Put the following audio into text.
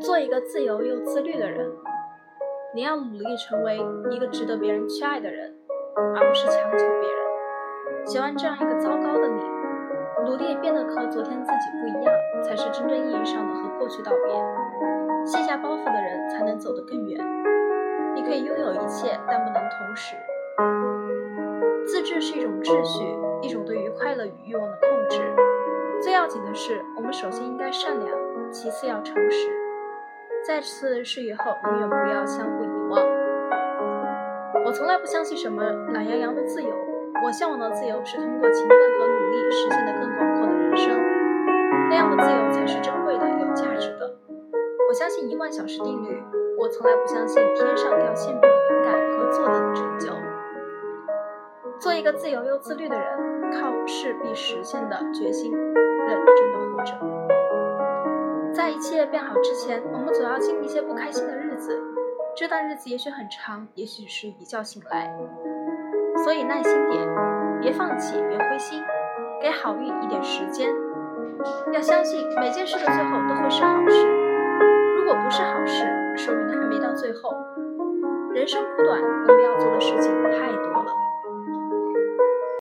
做一个自由又自律的人，你要努力成为一个值得别人去爱的人，而不是强求别人喜欢这样一个糟糕的你。努力变得和昨天自己不一样，才是真正意义上的和过去道别。卸下包袱的人，才能走得更远。你可以拥有一切，但不能同时。自制是一种秩序，一种对于快乐与欲望的控制。最要紧的是，我们首先应该善良，其次要诚实，再次是以后永远不要相互遗忘。我从来不相信什么懒洋洋的自由，我向往的自由是通过勤奋和努力实现的更广阔的人生，那样的自由才是珍贵的、有价值的。我相信一万小时定律，我从来不相信天上掉馅饼的灵感和坐等的成就。做一个自由又自律的人，靠势必实现的决心，认真的活着。在一切变好之前，我们总要经历一些不开心的日子。这段日子也许很长，也许是一觉醒来。所以耐心点，别放弃，别灰心，给好运一点时间。要相信每件事的最后都会是好事。如果不是好事，说明还没到最后。人生苦短，我们要做的事情。